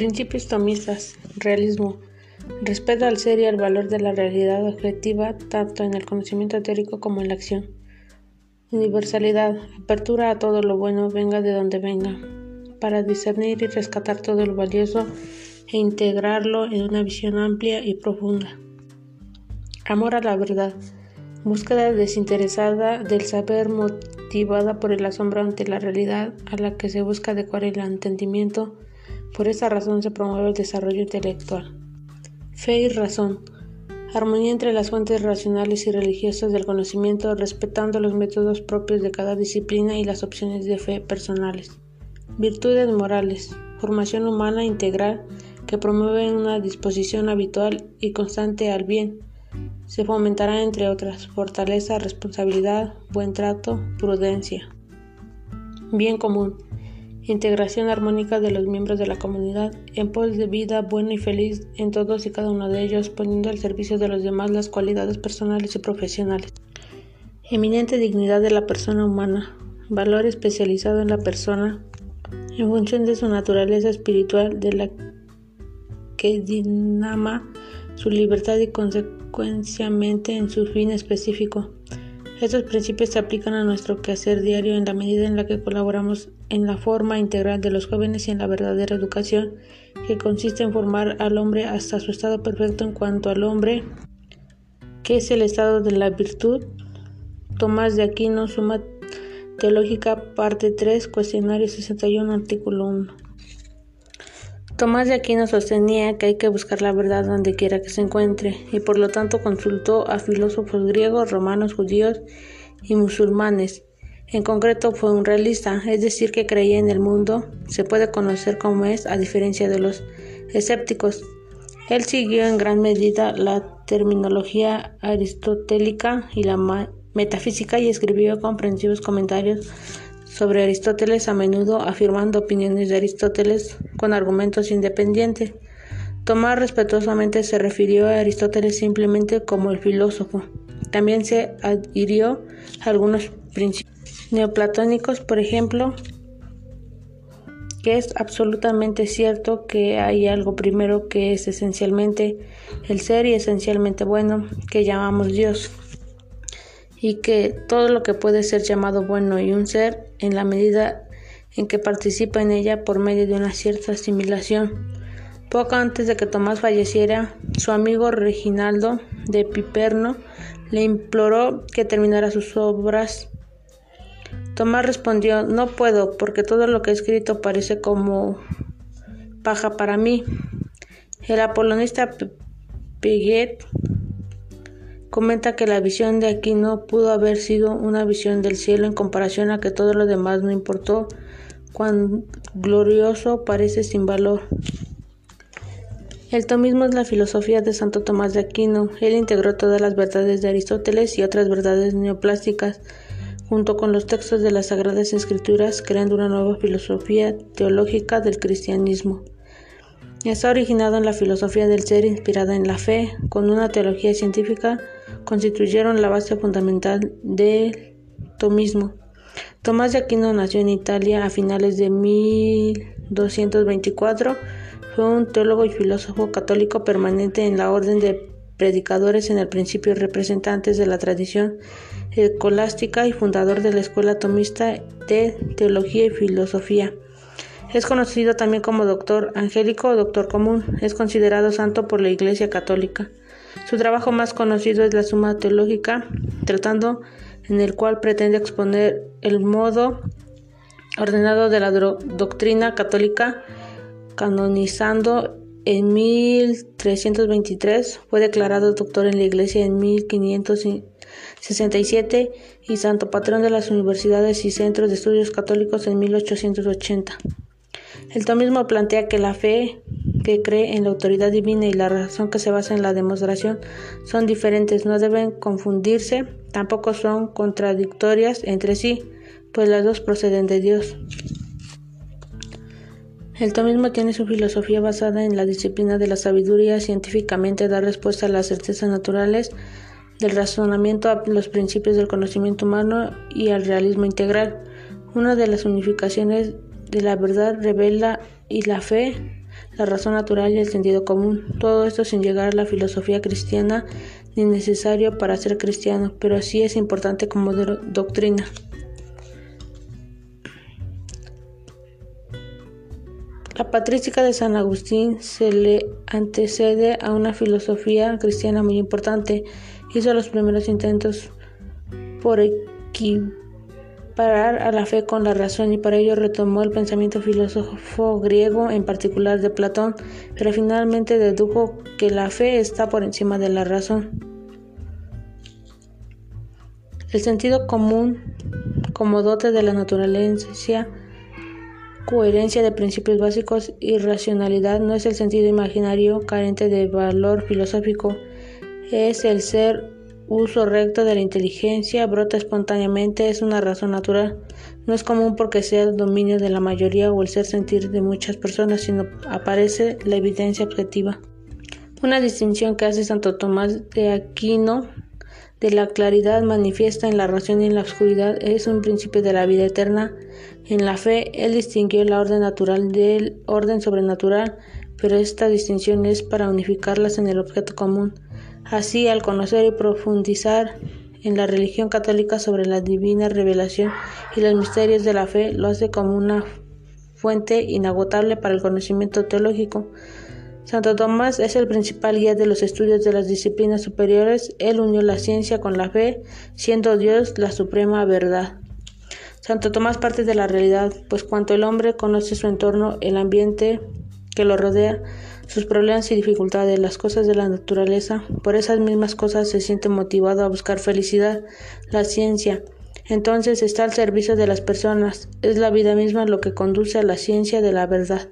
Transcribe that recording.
Principios tomistas. Realismo. Respeto al ser y al valor de la realidad objetiva tanto en el conocimiento teórico como en la acción. Universalidad. Apertura a todo lo bueno, venga de donde venga, para discernir y rescatar todo lo valioso e integrarlo en una visión amplia y profunda. Amor a la verdad. Búsqueda desinteresada del saber motivada por el asombro ante la realidad a la que se busca adecuar el entendimiento. Por esa razón se promueve el desarrollo intelectual. Fe y razón. Armonía entre las fuentes racionales y religiosas del conocimiento, respetando los métodos propios de cada disciplina y las opciones de fe personales. Virtudes morales. Formación humana integral que promueve una disposición habitual y constante al bien se fomentará, entre otras, fortaleza, responsabilidad, buen trato, prudencia. Bien común. Integración armónica de los miembros de la comunidad en pos de vida buena y feliz en todos y cada uno de ellos, poniendo al servicio de los demás las cualidades personales y profesionales. Eminente dignidad de la persona humana. Valor especializado en la persona en función de su naturaleza espiritual de la que dinama su libertad y consecuenciamente en su fin específico. Estos principios se aplican a nuestro quehacer diario en la medida en la que colaboramos en la forma integral de los jóvenes y en la verdadera educación, que consiste en formar al hombre hasta su estado perfecto en cuanto al hombre, que es el estado de la virtud. Tomás de Aquino, Suma Teológica, parte 3, cuestionario 61, artículo 1. Tomás de Aquino sostenía que hay que buscar la verdad donde quiera que se encuentre, y por lo tanto consultó a filósofos griegos, romanos, judíos y musulmanes. En concreto fue un realista, es decir, que creía en el mundo, se puede conocer como es, a diferencia de los escépticos. Él siguió en gran medida la terminología aristotélica y la metafísica y escribió comprensivos comentarios sobre Aristóteles, a menudo afirmando opiniones de Aristóteles con argumentos independientes. Tomás respetuosamente se refirió a Aristóteles simplemente como el filósofo. También se adhirió a algunos principios neoplatónicos, por ejemplo, que es absolutamente cierto que hay algo primero que es esencialmente el ser y esencialmente bueno, que llamamos Dios y que todo lo que puede ser llamado bueno y un ser en la medida en que participa en ella por medio de una cierta asimilación. Poco antes de que Tomás falleciera, su amigo Reginaldo de Piperno le imploró que terminara sus obras. Tomás respondió, no puedo, porque todo lo que he escrito parece como paja para mí. El apolonista Piguet comenta que la visión de Aquino pudo haber sido una visión del cielo en comparación a que todo lo demás no importó, cuán glorioso parece sin valor. El tomismo es la filosofía de Santo Tomás de Aquino. Él integró todas las verdades de Aristóteles y otras verdades neoplásticas, junto con los textos de las Sagradas Escrituras, creando una nueva filosofía teológica del cristianismo. Está originado en la filosofía del ser inspirada en la fe, con una teología científica, constituyeron la base fundamental del tomismo. Tomás de Aquino nació en Italia a finales de 1224. Fue un teólogo y filósofo católico permanente en la orden de predicadores en el principio representantes de la tradición escolástica y fundador de la escuela tomista de teología y filosofía. Es conocido también como doctor angélico o doctor común. Es considerado santo por la Iglesia Católica. Su trabajo más conocido es la Suma Teológica, tratando en el cual pretende exponer el modo ordenado de la doctrina católica, canonizando en 1323, fue declarado doctor en la Iglesia en 1567 y santo patrón de las universidades y centros de estudios católicos en 1880. El tomismo plantea que la fe que cree en la autoridad divina y la razón que se basa en la demostración son diferentes, no deben confundirse, tampoco son contradictorias entre sí, pues las dos proceden de Dios. El tomismo tiene su filosofía basada en la disciplina de la sabiduría, científicamente da respuesta a las certezas naturales, del razonamiento a los principios del conocimiento humano y al realismo integral. Una de las unificaciones de la verdad revela y la fe la razón natural y el sentido común. Todo esto sin llegar a la filosofía cristiana ni necesario para ser cristiano, pero sí es importante como doctrina. La patrística de San Agustín se le antecede a una filosofía cristiana muy importante. Hizo los primeros intentos por equiparar a la fe con la razón y para ello retomó el pensamiento filósofo griego, en particular de Platón, pero finalmente dedujo que la fe está por encima de la razón. El sentido común como dote de la naturaleza coherencia de principios básicos y racionalidad no es el sentido imaginario carente de valor filosófico, es el ser uso recto de la inteligencia, brota espontáneamente, es una razón natural. No es común porque sea el dominio de la mayoría o el ser sentir de muchas personas, sino aparece la evidencia objetiva. Una distinción que hace Santo Tomás de Aquino de la claridad manifiesta en la razón y en la oscuridad es un principio de la vida eterna. En la fe, él distinguió la orden natural del orden sobrenatural, pero esta distinción es para unificarlas en el objeto común. Así, al conocer y profundizar en la religión católica sobre la divina revelación y los misterios de la fe, lo hace como una fuente inagotable para el conocimiento teológico. Santo Tomás es el principal guía de los estudios de las disciplinas superiores. Él unió la ciencia con la fe, siendo Dios la suprema verdad. Santo Tomás parte de la realidad, pues cuanto el hombre conoce su entorno, el ambiente que lo rodea, sus problemas y dificultades, las cosas de la naturaleza, por esas mismas cosas se siente motivado a buscar felicidad. La ciencia, entonces, está al servicio de las personas. Es la vida misma lo que conduce a la ciencia de la verdad.